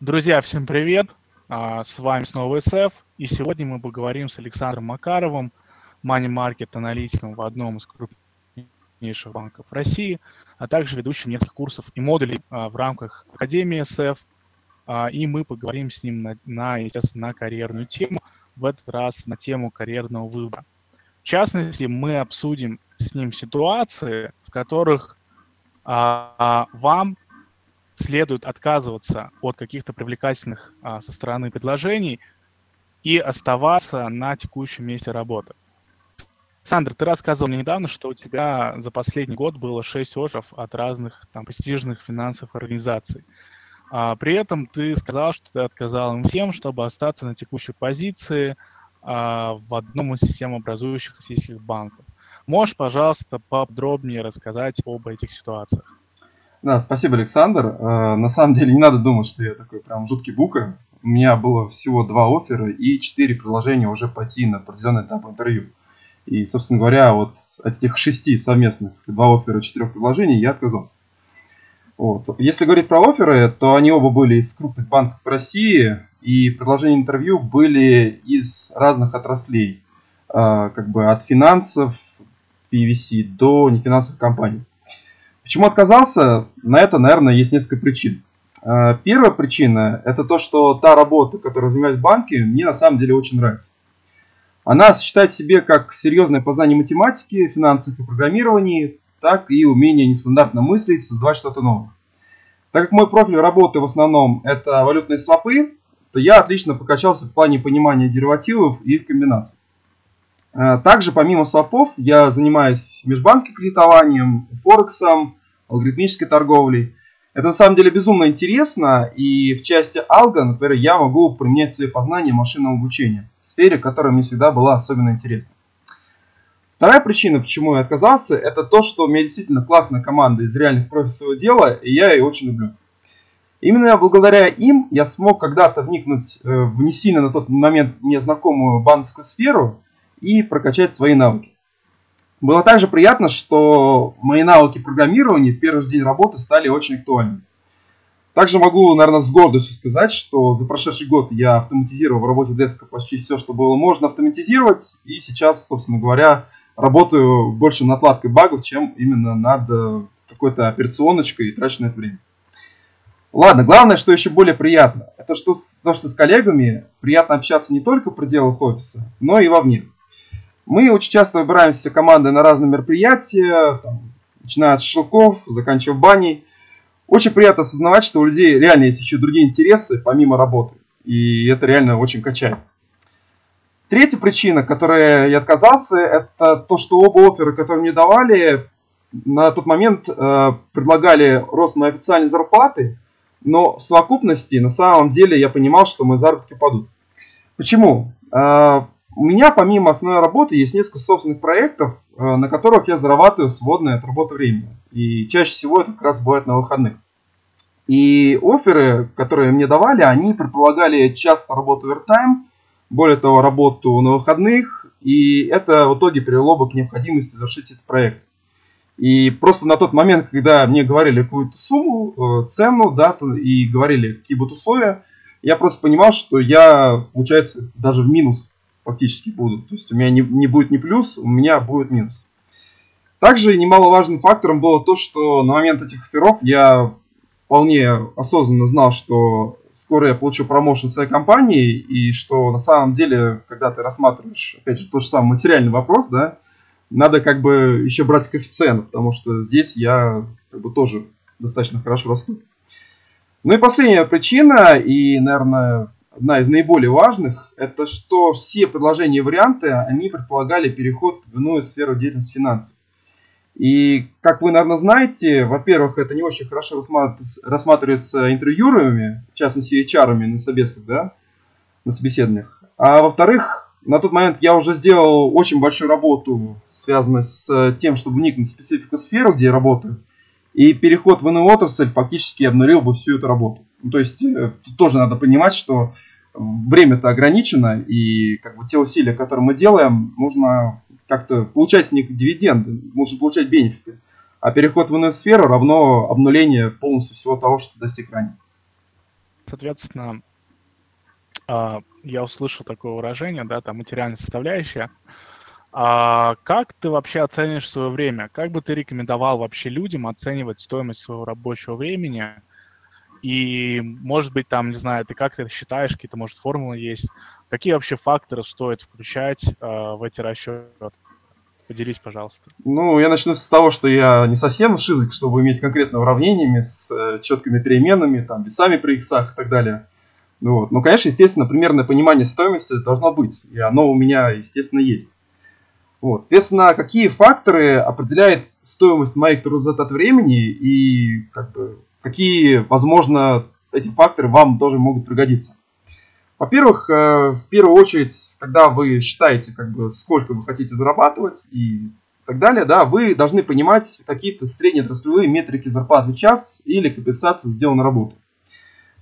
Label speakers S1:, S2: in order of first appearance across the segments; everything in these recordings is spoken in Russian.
S1: Друзья, всем привет! А, с вами снова СФ, и сегодня мы поговорим с Александром Макаровым, мани-маркет аналитиком в одном из крупнейших банков России, а также ведущим нескольких курсов и модулей а, в рамках Академии СФ. А, и мы поговорим с ним на, на, естественно, на карьерную тему, в этот раз на тему карьерного выбора. В частности, мы обсудим с ним ситуации, в которых а, вам следует отказываться от каких-то привлекательных а, со стороны предложений и оставаться на текущем месте работы. Сандра, ты рассказывал мне недавно, что у тебя за последний год было 6 офферов от разных там, престижных финансовых организаций. А, при этом ты сказал, что ты отказал им всем, чтобы остаться на текущей позиции а, в одном из системообразующих российских банков. Можешь, пожалуйста, подробнее рассказать об этих ситуациях?
S2: Да, спасибо, Александр. Э, на самом деле не надо думать, что я такой прям жуткий бука. У меня было всего два оффера и четыре предложения уже пойти на определенный этап интервью. И, собственно говоря, вот от этих шести совместных, два оффера четырех предложений, я отказался. Вот. Если говорить про оферы, то они оба были из крупных банков России, и предложения интервью были из разных отраслей, э, как бы от финансов, PVC до нефинансовых компаний. Почему отказался? На это, наверное, есть несколько причин. А, первая причина – это то, что та работа, которой занимаюсь в банке, мне на самом деле очень нравится. Она сочетает в себе как серьезное познание математики, финансов и программирования, так и умение нестандартно мыслить, создавать что-то новое. Так как мой профиль работы в основном это валютные свопы, то я отлично покачался в плане понимания деривативов и их комбинаций. А, также помимо свопов я занимаюсь межбанковским кредитованием, форексом, алгоритмической торговлей. Это на самом деле безумно интересно, и в части алго, например, я могу применять свои познания машинного обучения, в сфере, которая мне всегда была особенно интересна. Вторая причина, почему я отказался, это то, что у меня действительно классная команда из реальных профи своего дела, и я ее очень люблю. Именно благодаря им я смог когда-то вникнуть э, в не сильно на тот момент незнакомую банковскую сферу и прокачать свои навыки. Было также приятно, что мои навыки программирования в первый день работы стали очень актуальными. Также могу, наверное, с гордостью сказать, что за прошедший год я автоматизировал в работе деска почти все, что было можно автоматизировать. И сейчас, собственно говоря, работаю больше над отладкой багов, чем именно над э, какой-то операционочкой и трачу на это время. Ладно, главное, что еще более приятно, это что, то, что с коллегами приятно общаться не только в пределах офиса, но и вовне. Мы очень часто выбираемся командой на разные мероприятия, там, начиная от шелков, заканчивая баней. Очень приятно осознавать, что у людей реально есть еще другие интересы, помимо работы. И это реально очень качает. Третья причина, которой я отказался, это то, что оба оффера, которые мне давали, на тот момент э, предлагали рост моей официальной зарплаты, но в совокупности на самом деле я понимал, что мои заработки падут. Почему? Э, у меня помимо основной работы есть несколько собственных проектов, э, на которых я зарабатываю свободное от работы время. И чаще всего это как раз бывает на выходных. И оферы, которые мне давали, они предполагали часто работу овертайм, более того, работу на выходных, и это в итоге привело бы к необходимости завершить этот проект. И просто на тот момент, когда мне говорили какую-то сумму, э, цену, дату и говорили, какие будут условия, я просто понимал, что я, получается, даже в минус фактически будут. То есть у меня не, не будет не плюс, у меня будет минус. Также немаловажным фактором было то, что на момент этих офферов я вполне осознанно знал, что скоро я получу промоушен в своей компании, и что на самом деле, когда ты рассматриваешь, опять же, тот же самый материальный вопрос, да, надо как бы еще брать коэффициент, потому что здесь я как бы тоже достаточно хорошо расту. Ну и последняя причина, и, наверное, одна из наиболее важных, это что все предложения и варианты, они предполагали переход в иную сферу деятельности финансов. И, как вы, наверное, знаете, во-первых, это не очень хорошо рассматривается интервьюерами, в частности, HR на собесах, да, на собеседованиях. А во-вторых, на тот момент я уже сделал очень большую работу, связанную с тем, чтобы вникнуть в специфику сферы, где я работаю. И переход в иную отрасль фактически обнулил бы всю эту работу. Ну, то есть э, тут тоже надо понимать, что время-то ограничено, и как бы те усилия, которые мы делаем, нужно как-то получать с них дивиденды, нужно получать бенефиты. А переход в иную сферу равно обнуление полностью всего того, что достиг ранее.
S1: соответственно, а, я услышал такое выражение, да, там материальная составляющая. А как ты вообще оценишь свое время? Как бы ты рекомендовал вообще людям оценивать стоимость своего рабочего времени? И, может быть, там, не знаю, ты как ты считаешь, какие-то, может, формулы есть? Какие вообще факторы стоит включать э, в эти расчеты? Поделись, пожалуйста.
S2: Ну, я начну с того, что я не совсем шизик, чтобы иметь конкретно уравнениями с э, четкими переменными, там, весами при иксах и так далее. Ну, вот. Но, конечно, естественно, примерное понимание стоимости должно быть, и оно у меня, естественно, есть. Вот. Соответственно, какие факторы определяют стоимость моих трудозат от времени и как бы, какие, возможно, эти факторы вам тоже могут пригодиться. Во-первых, э, в первую очередь, когда вы считаете, как бы, сколько вы хотите зарабатывать и так далее, да, вы должны понимать какие-то среднеотраслевые метрики зарплаты в час или компенсации сделанной работы.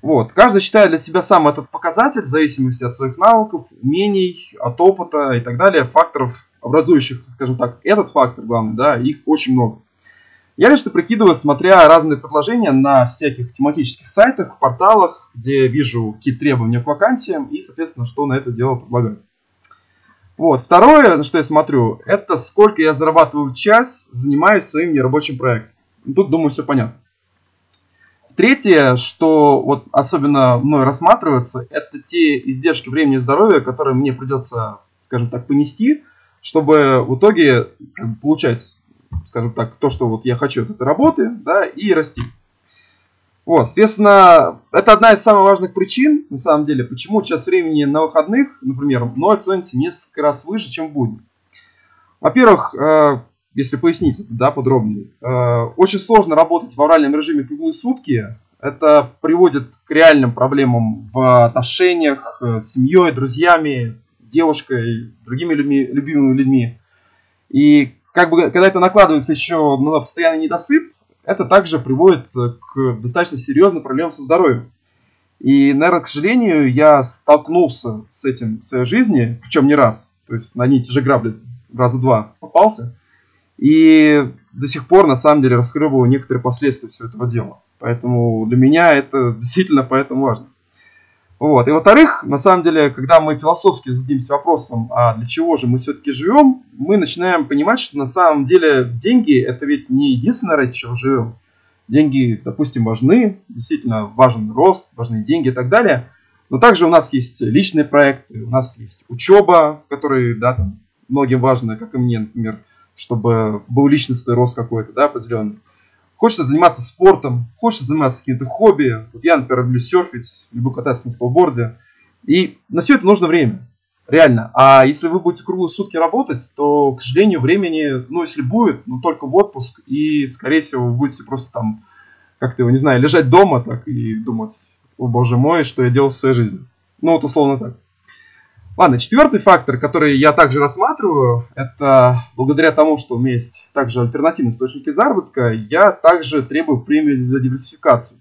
S2: Вот. Каждый считает для себя сам этот показатель в зависимости от своих навыков, умений, от опыта и так далее, факторов, образующих, скажем так, этот фактор главный, да, их очень много. Я лично прикидываю, смотря разные предложения на всяких тематических сайтах, порталах, где вижу какие требования к вакансиям и, соответственно, что на это дело предлагаю. Вот. Второе, на что я смотрю, это сколько я зарабатываю в час, занимаясь своим нерабочим проектом. Тут, думаю, все понятно. Третье, что вот особенно мной рассматривается, это те издержки времени и здоровья, которые мне придется, скажем так, понести, чтобы в итоге получать, скажем так, то, что вот я хочу от этой работы, да, и расти. Вот, соответственно, это одна из самых важных причин, на самом деле, почему час времени на выходных, например, мной ценится несколько раз выше, чем в будни. Во-первых, э, если пояснить это да, подробнее. Э, очень сложно работать в авральном режиме круглые сутки. Это приводит к реальным проблемам в отношениях э, с семьей, друзьями, девушкой, другими людьми, любимыми людьми. И как бы, когда это накладывается еще на постоянный недосып, это также приводит к достаточно серьезным проблемам со здоровьем. И, наверное, к сожалению, я столкнулся с этим в своей жизни, причем не раз. То есть на нити же грабли раза два попался. И до сих пор, на самом деле, раскрываю некоторые последствия всего этого дела. Поэтому для меня это действительно поэтому важно. Вот. И во-вторых, на самом деле, когда мы философски зададимся вопросом, а для чего же мы все-таки живем, мы начинаем понимать, что на самом деле деньги это ведь не единственное, ради чего живем. Деньги, допустим, важны, действительно важен рост, важны деньги и так далее. Но также у нас есть личные проекты, у нас есть учеба, в которой, да, там, многим важно, как и мне, например, чтобы был личностный рост какой-то, да, определенный. Хочется заниматься спортом, хочется заниматься каким-то хобби. Вот я, например, люблю серфить, люблю кататься на сноуборде. И на все это нужно время. Реально. А если вы будете круглые сутки работать, то, к сожалению, времени, ну, если будет, ну, только в отпуск. И, скорее всего, вы будете просто там, как-то его, не знаю, лежать дома так и думать, о боже мой, что я делал в своей жизни. Ну, вот условно так. Ладно, четвертый фактор, который я также рассматриваю, это благодаря тому, что у меня есть также альтернативные источники заработка, я также требую премию за диверсификацию.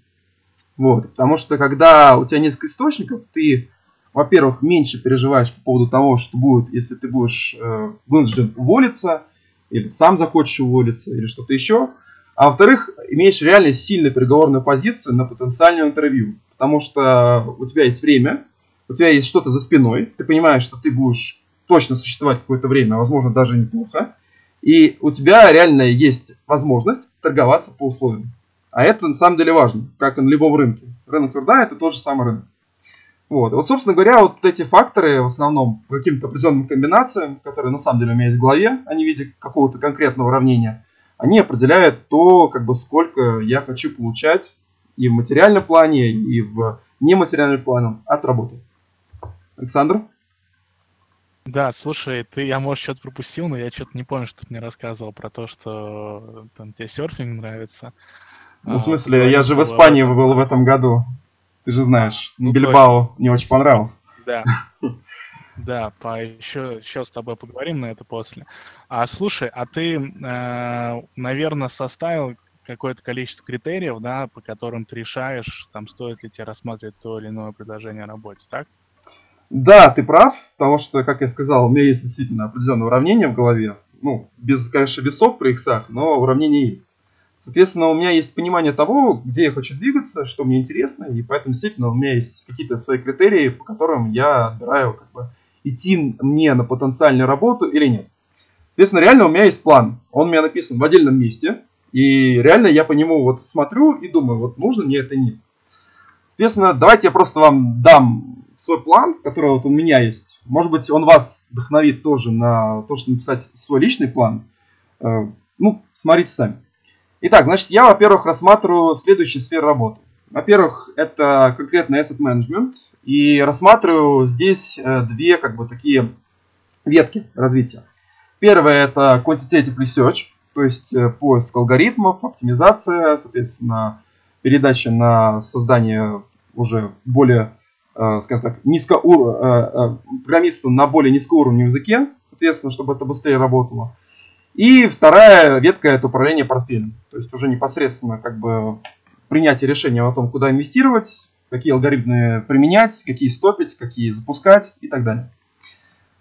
S2: Вот, потому что когда у тебя несколько источников, ты, во-первых, меньше переживаешь по поводу того, что будет, если ты будешь э, вынужден уволиться, или сам захочешь уволиться, или что-то еще. А во-вторых, имеешь реально сильную переговорную позицию на потенциальное интервью. Потому что у тебя есть время, у тебя есть что-то за спиной, ты понимаешь, что ты будешь точно существовать какое-то время, а возможно даже неплохо, и у тебя реально есть возможность торговаться по условиям. А это на самом деле важно, как и на любом рынке. Рынок труда это тот же самый рынок. Вот. вот, собственно говоря, вот эти факторы в основном по каким-то определенным комбинациям, которые на самом деле у меня есть в голове, а не в виде какого-то конкретного уравнения, они определяют то, как бы сколько я хочу получать и в материальном плане, и в нематериальном плане от работы. Александр?
S1: Да, слушай, ты, я, может, что-то пропустил, но я что-то не помню, что ты мне рассказывал про то, что там тебе серфинг нравится.
S2: Ну, в а, смысле, а, я же в Испании этом... был в этом году. Ты же знаешь, ну, Бильбао точно. мне очень понравился.
S1: Да. Да, по, еще, еще с тобой поговорим на это после. А слушай, а ты, э, наверное, составил какое-то количество критериев, да, по которым ты решаешь, там, стоит ли тебе рассматривать то или иное предложение о работе, так?
S2: Да, ты прав, потому что, как я сказал, у меня есть действительно определенное уравнение в голове. Ну, без, конечно, весов при иксах, но уравнение есть. Соответственно, у меня есть понимание того, где я хочу двигаться, что мне интересно, и поэтому действительно у меня есть какие-то свои критерии, по которым я отбираю, как бы, идти мне на потенциальную работу или нет. Соответственно, реально у меня есть план. Он у меня написан в отдельном месте, и реально я по нему вот смотрю и думаю, вот нужно мне это нет. Соответственно, давайте я просто вам дам свой план, который вот у меня есть. Может быть, он вас вдохновит тоже на то, чтобы написать свой личный план. Э, ну, смотрите сами. Итак, значит, я, во-первых, рассматриваю следующие сферы работы. Во-первых, это конкретно asset management. И рассматриваю здесь э, две, как бы, такие ветки развития. Первое это quantitative research, то есть э, поиск алгоритмов, оптимизация, соответственно, передача на создание уже более, э, скажем так, низкоур... программисту на более низкоуровневом языке, соответственно, чтобы это быстрее работало. И вторая ветка это управление портфелем. То есть уже непосредственно как бы принятие решения о том, куда инвестировать, какие алгоритмы применять, какие стопить, какие запускать и так далее.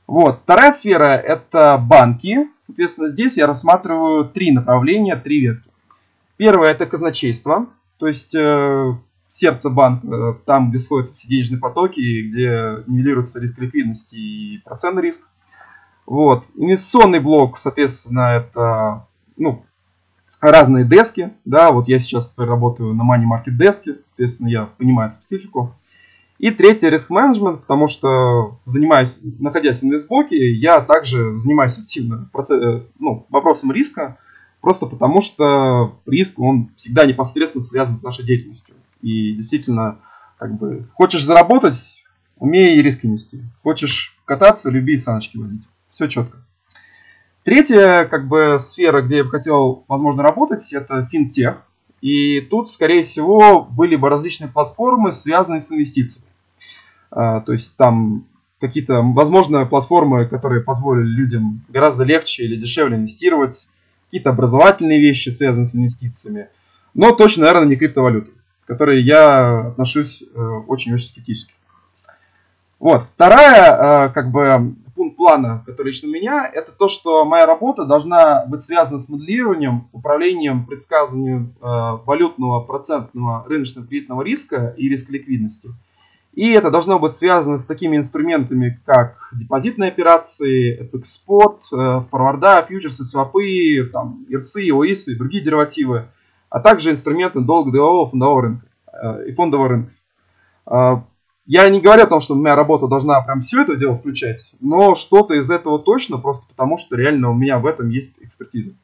S2: Вот. Вторая сфера это банки. Соответственно, здесь я рассматриваю три направления, три ветки. Первое это казначейство, то есть э, сердце банка, там, где сходятся все денежные потоки, где нивелируется риск ликвидности и процентный риск. Вот. Инвестиционный блок, соответственно, это ну, разные дески. Да, вот я сейчас работаю на Money Market деске, соответственно, я понимаю специфику. И третий риск менеджмент, потому что занимаясь, находясь в инвестблоке, я также занимаюсь активно процесс, э, ну, вопросом риска, просто потому что риск, он всегда непосредственно связан с нашей деятельностью. И действительно, как бы, хочешь заработать, умей риски нести. Хочешь кататься, люби саночки водить все четко. Третья как бы сфера, где я бы хотел, возможно, работать, это финтех. И тут, скорее всего, были бы различные платформы, связанные с инвестициями. А, то есть там какие-то, возможно, платформы, которые позволили людям гораздо легче или дешевле инвестировать, какие-то образовательные вещи, связанные с инвестициями, но точно, наверное, не криптовалюты, к которой я отношусь э, очень-очень скептически. Вот. Вторая, э, как бы, пункт плана, который лично у меня, это то, что моя работа должна быть связана с моделированием, управлением, предсказанием э, валютного, процентного, рыночного кредитного риска и риска ликвидности. И это должно быть связано с такими инструментами, как депозитные операции, FX Spot, э, форварда, фьючерсы, свопы, там, ИРСы, ОИСы и другие деривативы, а также инструменты долгого фондового рынка э, и фондового рынка. Э, я не говорю о том, что моя работа должна прям все это дело включать, но что-то из этого точно, просто потому что реально у меня в этом есть экспертиза.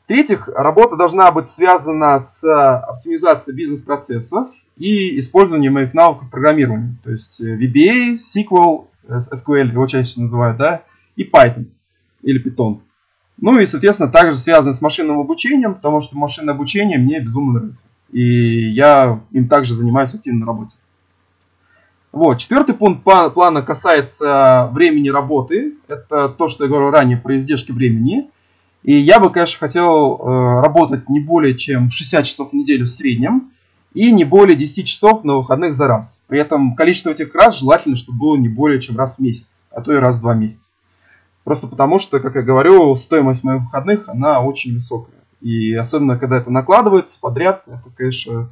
S2: В-третьих, работа должна быть связана с оптимизацией бизнес-процессов и использованием моих навыков программирования. То есть э, VBA, SQL, SQL его чаще называют, да, и Python или Python. Ну и, соответственно, также связано с машинным обучением, потому что машинное обучение мне безумно нравится. И я им также занимаюсь активно на работе. Вот. Четвертый пункт плана касается времени работы. Это то, что я говорил ранее про издержки времени. И я бы, конечно, хотел э, работать не более чем 60 часов в неделю в среднем и не более 10 часов на выходных за раз. При этом количество этих раз желательно, чтобы было не более чем раз в месяц, а то и раз в два месяца. Просто потому что, как я говорю, стоимость моих выходных, она очень высокая. И особенно, когда это накладывается подряд, это, конечно,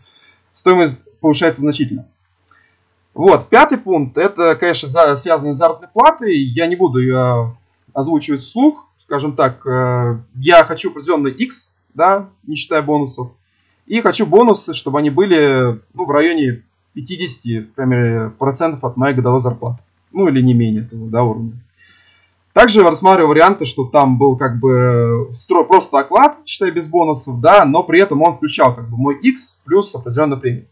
S2: стоимость повышается значительно. Вот, пятый пункт, это, конечно, связано с заработной платой. Я не буду ее озвучивать вслух. Скажем так, э, я хочу определенный X, да, не считая бонусов. И хочу бонусы, чтобы они были ну, в районе 50 например, процентов от моей годовой зарплаты. Ну или не менее этого да, уровня. Также рассматриваю варианты, что там был как бы стро, просто оклад, считай без бонусов, да, но при этом он включал как бы мой X плюс определенную премию.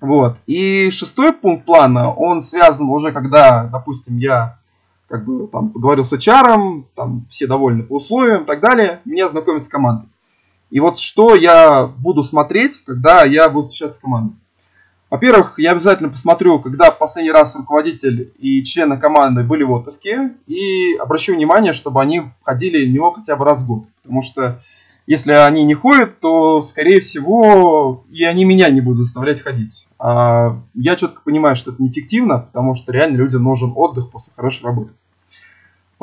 S2: Вот. И шестой пункт плана, он связан уже, когда, допустим, я как бы там поговорил с HR, там все довольны по условиям и так далее, меня знакомят с командой. И вот что я буду смотреть, когда я буду встречаться с командой. Во-первых, я обязательно посмотрю, когда последний раз руководитель и члены команды были в отпуске, и обращу внимание, чтобы они ходили в него хотя бы раз в год. Потому что если они не ходят, то, скорее всего, и они меня не будут заставлять ходить. А я четко понимаю, что это неэффективно, потому что реально людям нужен отдых после хорошей работы.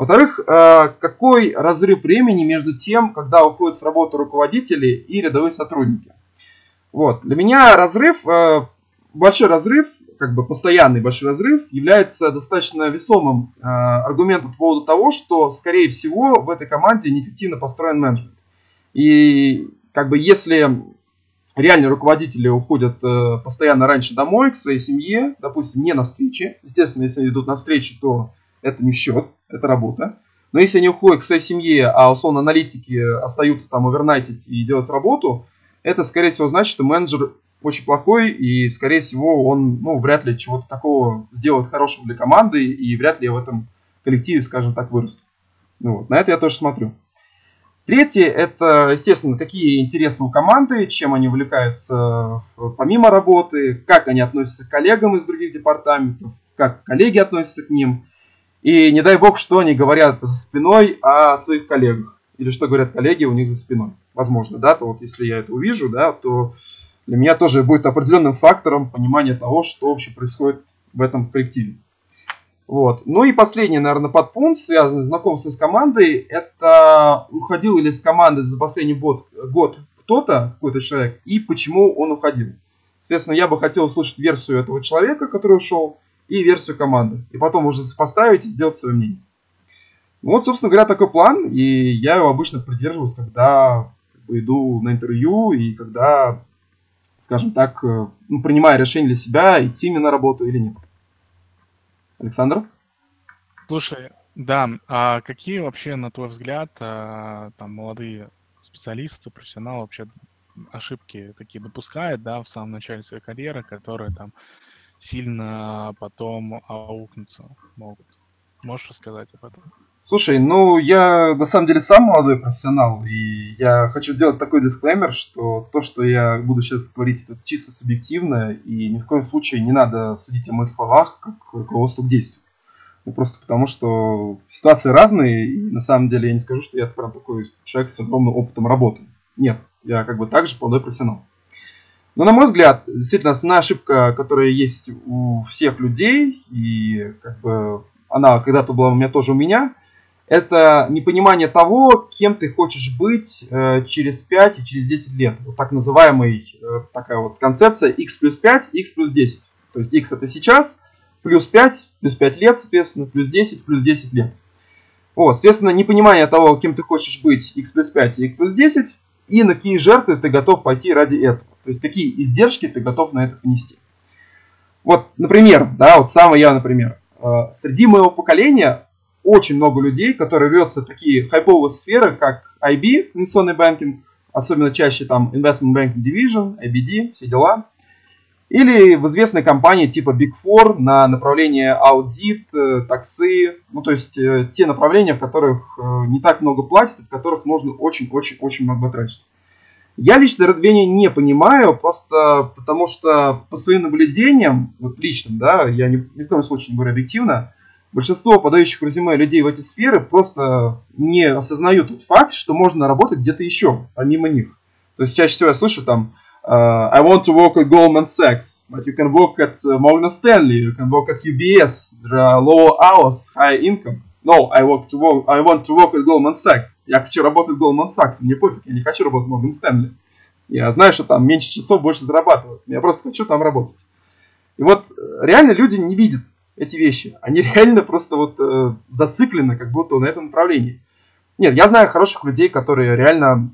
S2: Во-вторых, э, какой разрыв времени между тем, когда уходят с работы руководители и рядовые сотрудники. Вот. Для меня разрыв, э, большой разрыв, как бы постоянный большой разрыв, является достаточно весомым э, аргументом по поводу того, что, скорее всего, в этой команде неэффективно построен менеджмент. И как бы если реальные руководители уходят постоянно раньше домой, к своей семье, допустим, не на встречи, естественно, если идут на встречи, то это не счет, это работа. Но если они уходят к своей семье, а условно аналитики остаются там овернайтить и делать работу, это, скорее всего, значит, что менеджер очень плохой, и, скорее всего, он, ну, вряд ли чего-то такого сделает хорошего для команды, и вряд ли я в этом коллективе, скажем так, вырасту. Ну, вот. На это я тоже смотрю. Третье, это, естественно, какие интересы у команды, чем они увлекаются помимо работы, как они относятся к коллегам из других департаментов, как коллеги относятся к ним, и не дай бог, что они говорят за спиной о своих коллегах. Или что говорят коллеги у них за спиной. Возможно, да, то вот если я это увижу, да, то для меня тоже будет определенным фактором понимания того, что вообще происходит в этом коллективе. Вот. Ну и последний, наверное, подпункт, связанный с знакомством с командой, это уходил или с команды за последний год, год кто-то, какой-то человек, и почему он уходил. Соответственно, я бы хотел услышать версию этого человека, который ушел, и версию команды. И потом уже поставить и сделать свое мнение. Ну вот, собственно говоря, такой план, и я его обычно придерживаюсь, когда как иду на интервью и когда, скажем так, э, ну, принимаю решение для себя, идти мне на работу или нет. Александр?
S1: Слушай, да, а какие вообще, на твой взгляд, а, там молодые специалисты, профессионалы вообще ошибки такие допускают, да, в самом начале своей карьеры, которые там сильно потом аукнуться могут. Можешь рассказать об этом?
S2: Слушай, ну я на самом деле сам молодой профессионал, и я хочу сделать такой дисклеймер, что то, что я буду сейчас говорить, это чисто субъективно, и ни в коем случае не надо судить о моих словах как руководство к действию. Ну, просто потому, что ситуации разные, и на самом деле я не скажу, что я прям такой человек с огромным опытом работы. Нет, я как бы также молодой профессионал. Но, на мой взгляд, действительно, основная ошибка, которая есть у всех людей, и как бы она когда-то была у меня тоже у меня, это непонимание того, кем ты хочешь быть э, через 5 и через 10 лет. Вот так называемая э, такая вот концепция x плюс 5, x плюс 10. То есть x это сейчас, плюс 5, плюс 5 лет, соответственно, плюс 10, плюс 10 лет. Вот, соответственно, непонимание того, кем ты хочешь быть x плюс 5 и x плюс 10, и на какие жертвы ты готов пойти ради этого. То есть какие издержки ты готов на это понести. Вот, например, да, вот самый я, например, э, среди моего поколения очень много людей, которые рвется такие хайповые сферы, как IB, инвестиционный банкинг, особенно чаще там Investment Banking Division, IBD, все дела. Или в известной компании типа Big Four на направление аудит, э, таксы, ну то есть э, те направления, в которых не так много платят, в которых нужно очень-очень-очень много тратить. Я лично Редвене не понимаю, просто потому что по своим наблюдениям, вот личным, да, я ни, ни в коем случае не говорю объективно, большинство подающих резюме людей в эти сферы просто не осознают тот факт, что можно работать где-то еще, помимо них. То есть чаще всего я слышу там uh, I want to work at Goldman Sachs, but you can work at Morgan Stanley, you can work at UBS, there are lower hours, high income. No, I, work to work, I want to work at Goldman Sachs. Я хочу работать в Goldman Sachs, мне пофиг, я не хочу работать в Morgan Stanley. Я знаю, что там меньше часов больше зарабатывают. Я просто хочу там работать. И вот э, реально люди не видят эти вещи. Они реально просто вот э, зациклены как будто на этом направлении. Нет, я знаю хороших людей, которые реально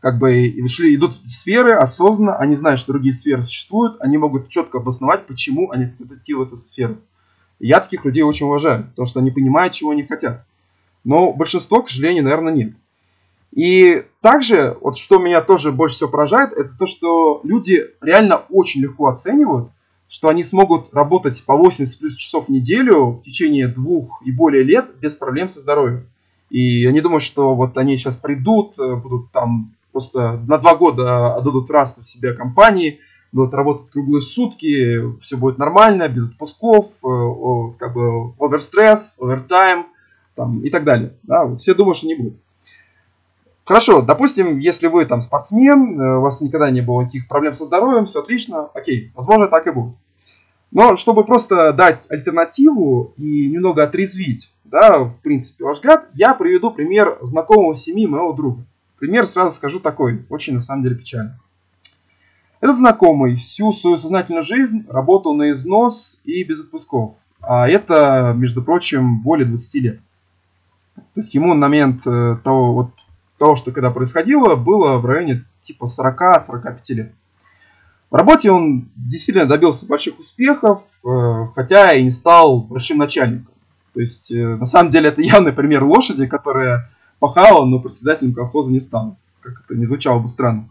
S2: как бы шли, идут в сферы осознанно, они знают, что другие сферы существуют, они могут четко обосновать, почему они хотят идти в эту сферу я таких людей очень уважаю, потому что они понимают, чего они хотят. Но большинство, к сожалению, наверное, нет. И также, вот что меня тоже больше всего поражает, это то, что люди реально очень легко оценивают, что они смогут работать по 80 плюс часов в неделю в течение двух и более лет без проблем со здоровьем. И они думают, что вот они сейчас придут, э, будут там просто на два года отдадут раз в себе компании, будут работать круглые сутки, все будет нормально, без отпусков, э, как бы оверстресс, овертайм там, и так далее. Да, вот все думают, что не будет. Хорошо, допустим, если вы там спортсмен, э, у вас никогда не было никаких проблем со здоровьем, все отлично, окей, возможно, так и будет. Но чтобы просто дать альтернативу и немного отрезвить, да, в принципе, ваш взгляд, я приведу пример знакомого семьи моего друга. Пример сразу скажу такой, очень на самом деле печальный. Этот знакомый всю свою сознательную жизнь работал на износ и без отпусков. А это, между прочим, более 20 лет. То есть ему на момент э, того, вот, того, что когда происходило, было в районе типа 40-45 лет. В работе он действительно добился больших успехов, э, хотя и не стал большим начальником. То есть, э, на самом деле, это явный пример лошади, которая пахала, но председателем колхоза не стала. Как это не звучало бы странно.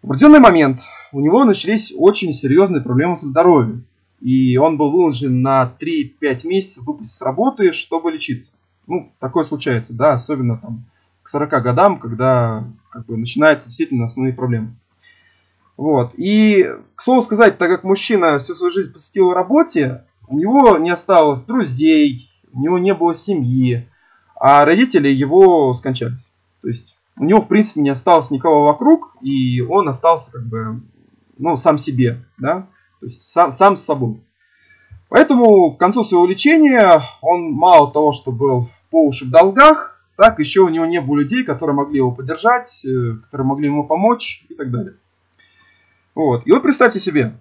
S2: В определенный момент у него начались очень серьезные проблемы со здоровьем. И он был вынужден на 3-5 месяцев выпустить с работы, чтобы лечиться. Ну, такое случается, да, особенно там к 40 годам, когда как бы, начинаются действительно основные проблемы. Вот. И, к слову сказать, так как мужчина всю свою жизнь посвятил работе, у него не осталось друзей, у него не было семьи, а родители его скончались. То есть у него, в принципе, не осталось никого вокруг, и он остался как бы, ну, сам себе, да, то есть сам, сам с собой. Поэтому к концу своего лечения он мало того, что был по уши в долгах, так еще у него не было людей, которые могли его поддержать, э, которые могли ему помочь и так далее. Вот. И вот представьте себе,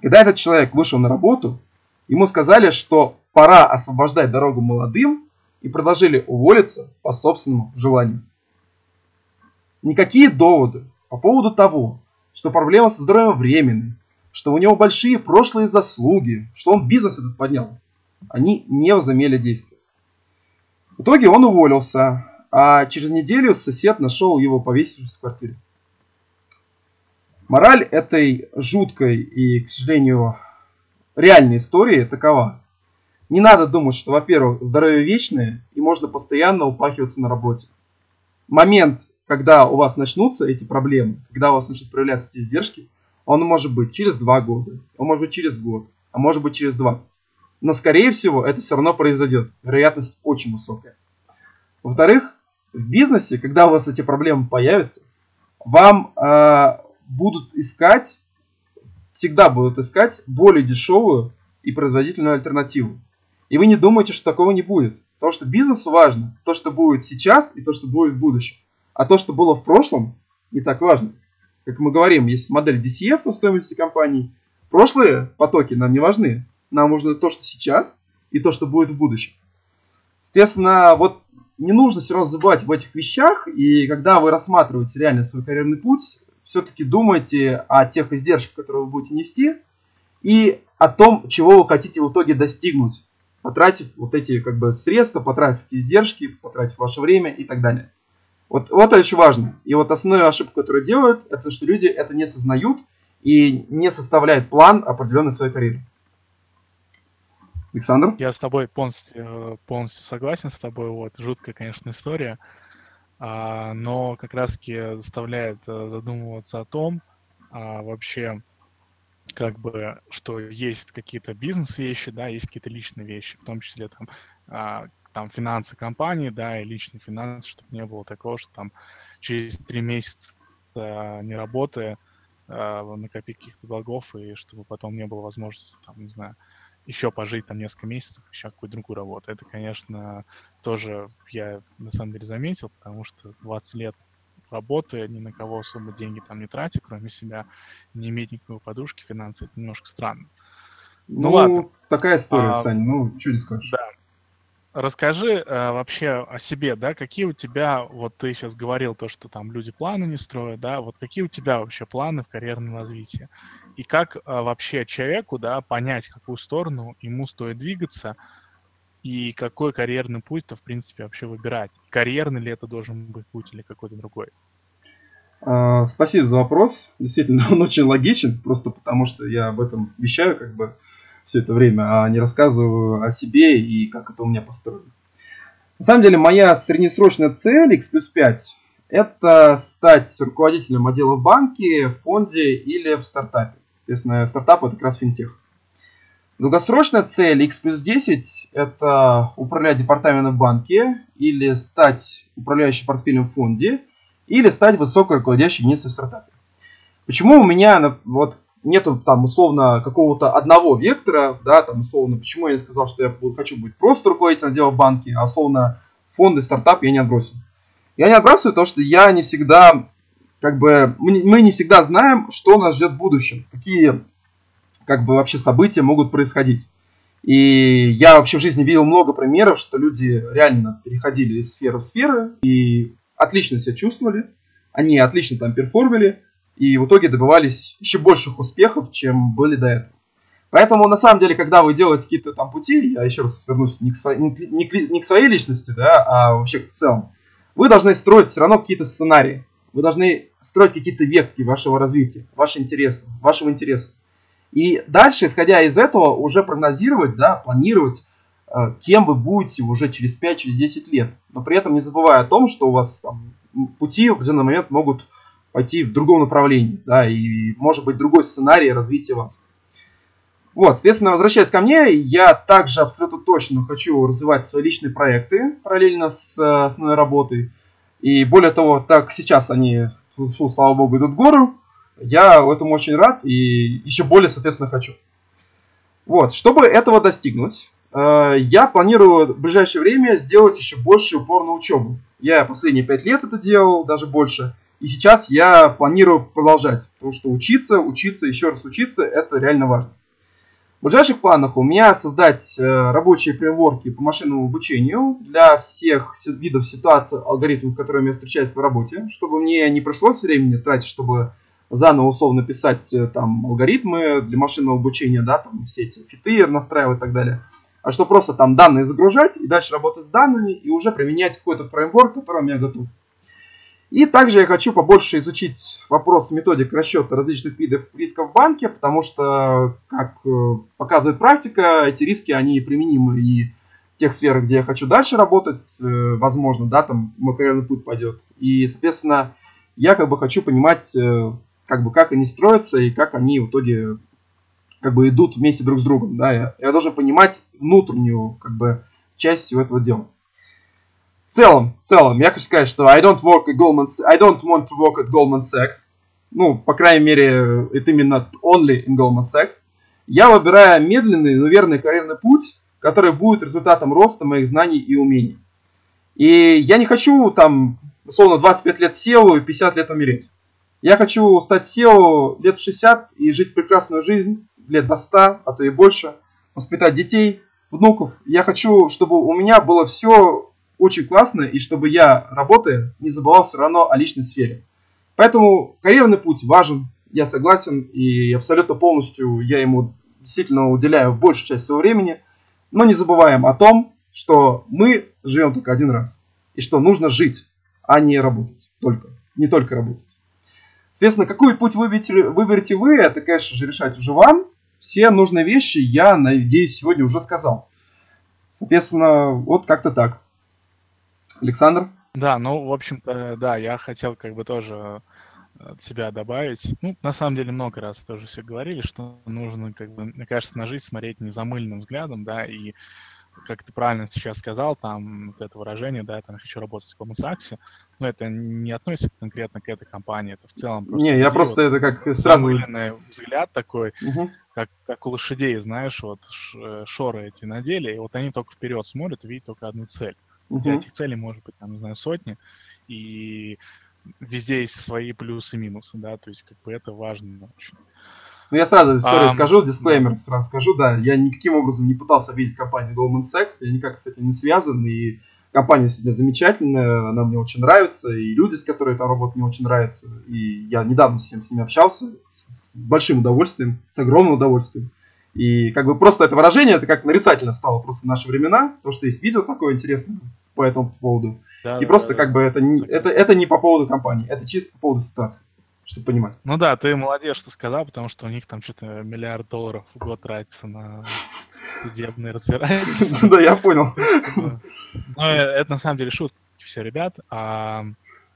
S2: когда этот человек вышел на работу, ему сказали, что пора освобождать дорогу молодым и предложили уволиться по собственному желанию. Никакие доводы по поводу того, что проблема со здоровьем временная, что у него большие прошлые заслуги, что он бизнес этот поднял, они не возымели действия. В итоге он уволился, а через неделю сосед нашел его повесившись в квартире. Мораль этой жуткой и, к сожалению, реальной истории такова. Не надо думать, что, во-первых, здоровье вечное и можно постоянно упахиваться на работе. Момент, когда у вас начнутся эти проблемы, когда у вас начнут проявляться эти издержки, он может быть через два года, он может быть через год, а может быть через 20. Но, скорее всего, это все равно произойдет. Вероятность очень высокая. Во-вторых, в бизнесе, когда у вас эти проблемы появятся, вам э, будут искать, всегда будут искать более дешевую и производительную альтернативу. И вы не думаете, что такого не будет. Потому что бизнесу важно то, что будет сейчас и то, что будет в будущем. А то, что было в прошлом, не так важно. Как мы говорим, есть модель DCF по стоимости компании. Прошлые потоки нам не важны. Нам нужно то, что сейчас и то, что будет в будущем. Соответственно, вот не нужно все равно забывать об этих вещах. И когда вы рассматриваете реально свой карьерный путь, все-таки думайте о тех издержках, которые вы будете нести, и о том, чего вы хотите в итоге достигнуть, потратив вот эти как бы средства, потратив эти издержки, потратив ваше время и так далее. Вот, вот это очень важно. И вот основную ошибку, которую делают, это что люди это не осознают и не составляют план определенной своей карьеры.
S1: Александр? Я с тобой полностью, полностью согласен с тобой. Вот, жуткая, конечно, история. А, но как раз-таки заставляет э, задумываться о том, а, вообще, как бы, что есть какие-то бизнес-вещи, да, есть какие-то личные вещи, в том числе там, а, там финансы компании, да, и личные финансы, чтобы не было такого, что там через три месяца не работая, накопить каких-то долгов, и чтобы потом не было возможности, там, не знаю, еще пожить там несколько месяцев, еще какую-то другую работу. Это, конечно, тоже я на самом деле заметил, потому что 20 лет работы, ни на кого особо деньги там не тратя, кроме себя, не иметь никакой подушки финансовой, это немножко странно.
S2: Ну, ну ладно. Такая история, а, Сань, ну, что не скажешь.
S1: Да. Расскажи э, вообще о себе, да, какие у тебя, вот ты сейчас говорил то, что там люди планы не строят, да, вот какие у тебя вообще планы в карьерном развитии? И как э, вообще человеку, да, понять, какую сторону ему стоит двигаться, и какой карьерный путь-то, в принципе, вообще выбирать? Карьерный ли это должен быть путь или какой-то другой?
S2: А, спасибо за вопрос. Действительно, он очень логичен, просто потому что я об этом вещаю, как бы, все это время, а не рассказываю о себе и как это у меня построено. На самом деле, моя среднесрочная цель X плюс 5 это стать руководителем отдела в банке, фонде или в стартапе. Естественно, стартап это как раз финтех. Долгосрочная цель X плюс 10 это управлять департаментом в банке или стать управляющим портфелем в фонде или стать высокой руководящей единицей в стартапе. Почему у меня вот нету там условно какого-то одного вектора, да, там условно, почему я не сказал, что я хочу быть просто руководителем отдела банки, а условно фонды, стартап я не отбросил. Я не отбрасываю то, что я не всегда, как бы, мы не всегда знаем, что нас ждет в будущем, какие, как бы, вообще события могут происходить. И я вообще в жизни видел много примеров, что люди реально переходили из сферы в сферы и отлично себя чувствовали, они отлично там перформили, и в итоге добивались еще больших успехов, чем были до этого. Поэтому, на самом деле, когда вы делаете какие-то там пути, я еще раз вернусь не к, своей, не, не, не к своей личности, да, а вообще в целом, вы должны строить все равно какие-то сценарии. Вы должны строить какие-то ветки вашего развития, ваши интересы, вашего интереса. И дальше, исходя из этого, уже прогнозировать, да, планировать, э, кем вы будете уже через 5-10 через лет. Но при этом не забывая о том, что у вас там, пути в определенный момент могут пойти в другом направлении, да, и может быть другой сценарий развития вас. Вот, соответственно, возвращаясь ко мне, я также абсолютно точно хочу развивать свои личные проекты параллельно с э, основной работой. И более того, так сейчас они, слава богу, идут в гору. Я этому очень рад и еще более, соответственно, хочу. Вот, чтобы этого достигнуть, э, я планирую в ближайшее время сделать еще больше упор на учебу. Я последние пять лет это делал, даже больше. И сейчас я планирую продолжать, потому что учиться, учиться, еще раз учиться, это реально важно. В ближайших планах у меня создать э, рабочие фреймворки по машинному обучению для всех видов ситуаций, алгоритмов, которые у меня встречаются в работе, чтобы мне не пришлось времени тратить, чтобы заново условно писать э, там алгоритмы для машинного обучения, да, там все эти фиты настраивать и так далее. А что просто там данные загружать и дальше работать с данными и уже применять какой-то фреймворк, который у меня готов. И также я хочу побольше изучить вопрос методик расчета различных видов рисков в банке, потому что, как э, показывает практика, эти риски, они применимы и в тех сферах, где я хочу дальше работать, э, возможно, да, там мой карьерный путь пойдет. И, соответственно, я как бы хочу понимать, как бы, как они строятся и как они в итоге как бы идут вместе друг с другом, да, я, я должен понимать внутреннюю, как бы, часть всего этого дела в целом, в целом, я хочу сказать, что I don't work at Goldman, I don't want to work at Goldman Sachs. Ну, по крайней мере, это именно only in Goldman Sachs. Я выбираю медленный, но верный карьерный путь, который будет результатом роста моих знаний и умений. И я не хочу там, условно, 25 лет SEO и 50 лет умереть. Я хочу стать SEO лет в 60 и жить прекрасную жизнь лет до 100, а то и больше, воспитать детей, внуков. Я хочу, чтобы у меня было все очень классно, и чтобы я, работая, не забывал все равно о личной сфере. Поэтому карьерный путь важен, я согласен, и абсолютно полностью я ему действительно уделяю большую часть своего времени. Но не забываем о том, что мы живем только один раз, и что нужно жить, а не работать только, не только работать. Соответственно, какой путь выберете, выберете вы, это, конечно же, решать уже вам. Все нужные вещи я, надеюсь, сегодня уже сказал. Соответственно, вот как-то так. Александр?
S1: Да, ну, в общем-то, да, я хотел как бы тоже от себя добавить. Ну, на самом деле, много раз тоже все говорили, что нужно, как бы, мне кажется, на жизнь смотреть незамыленным взглядом, да, и как ты правильно сейчас сказал, там вот это выражение, да, там хочу работать в Goldman Sachs, но это не относится конкретно к этой компании, это в целом
S2: просто... Не, я просто вот это как сразу...
S1: взгляд такой, угу. как, как у лошадей, знаешь, вот шоры эти надели, и вот они только вперед смотрят, видят только одну цель. Угу. Этих целей может быть, там, не знаю, сотни, и везде есть свои плюсы и минусы, да, то есть как бы это важно очень.
S2: Ну, я сразу sorry, um, скажу, дисклеймер сразу скажу, да, я никаким образом не пытался обидеть компанию Goldman Sachs, я никак с этим не связан, и компания сегодня замечательная, она мне очень нравится, и люди, с которыми там работают, мне очень нравятся, и я недавно с, ним, с ними общался, с, с большим удовольствием, с огромным удовольствием. И как бы просто это выражение, это как нарицательно стало просто в наши времена, то, что есть видео такое интересное по этому поводу. Да, и да, просто да, как да. бы это не, это, это не по поводу компании, это чисто по поводу ситуации, чтобы понимать.
S1: Ну да, ты молодец, что сказал, потому что у них там что-то миллиард долларов в год тратится на судебные разбирательства.
S2: Да, я понял.
S1: Ну, э, это на самом деле шутки все, ребят. А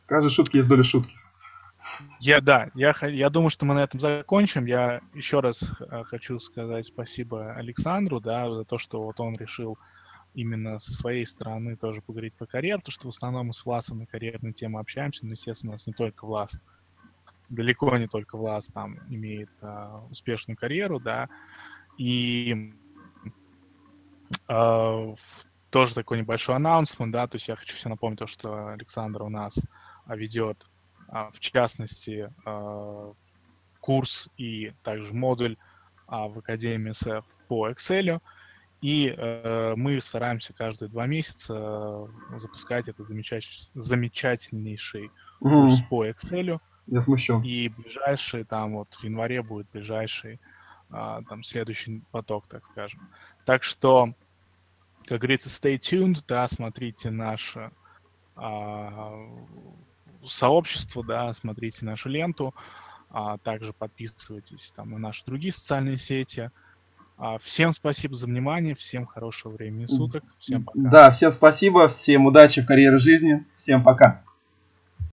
S2: Каждой шутки есть доля шутки.
S1: Я, да, я, я думаю, что мы на этом закончим. Я еще раз э, хочу сказать спасибо Александру, да, за то, что вот он решил именно со своей стороны тоже поговорить по карьере, потому что в основном мы с Власом на карьерные темы общаемся, но, естественно, у нас не только Влас. Далеко не только Влас там имеет а, успешную карьеру, да, и а, тоже такой небольшой анонсмент, да, то есть я хочу всем напомнить то, что Александр у нас а, ведет, а, в частности, а, курс и также модуль а, в Академии СФ по Excel, и э, мы стараемся каждые два месяца э, запускать этот замечатель, замечательнейший курс mm. по Excel.
S2: Я смущен.
S1: И ближайший, там вот в январе будет ближайший, э, там следующий поток, так скажем. Так что, как говорится, stay tuned, да, смотрите наше э, сообщество, да, смотрите нашу ленту, а также подписывайтесь там на наши другие социальные сети – а, всем спасибо за внимание, всем хорошего времени суток, всем пока.
S2: Да, всем спасибо, всем удачи в карьере жизни, всем пока.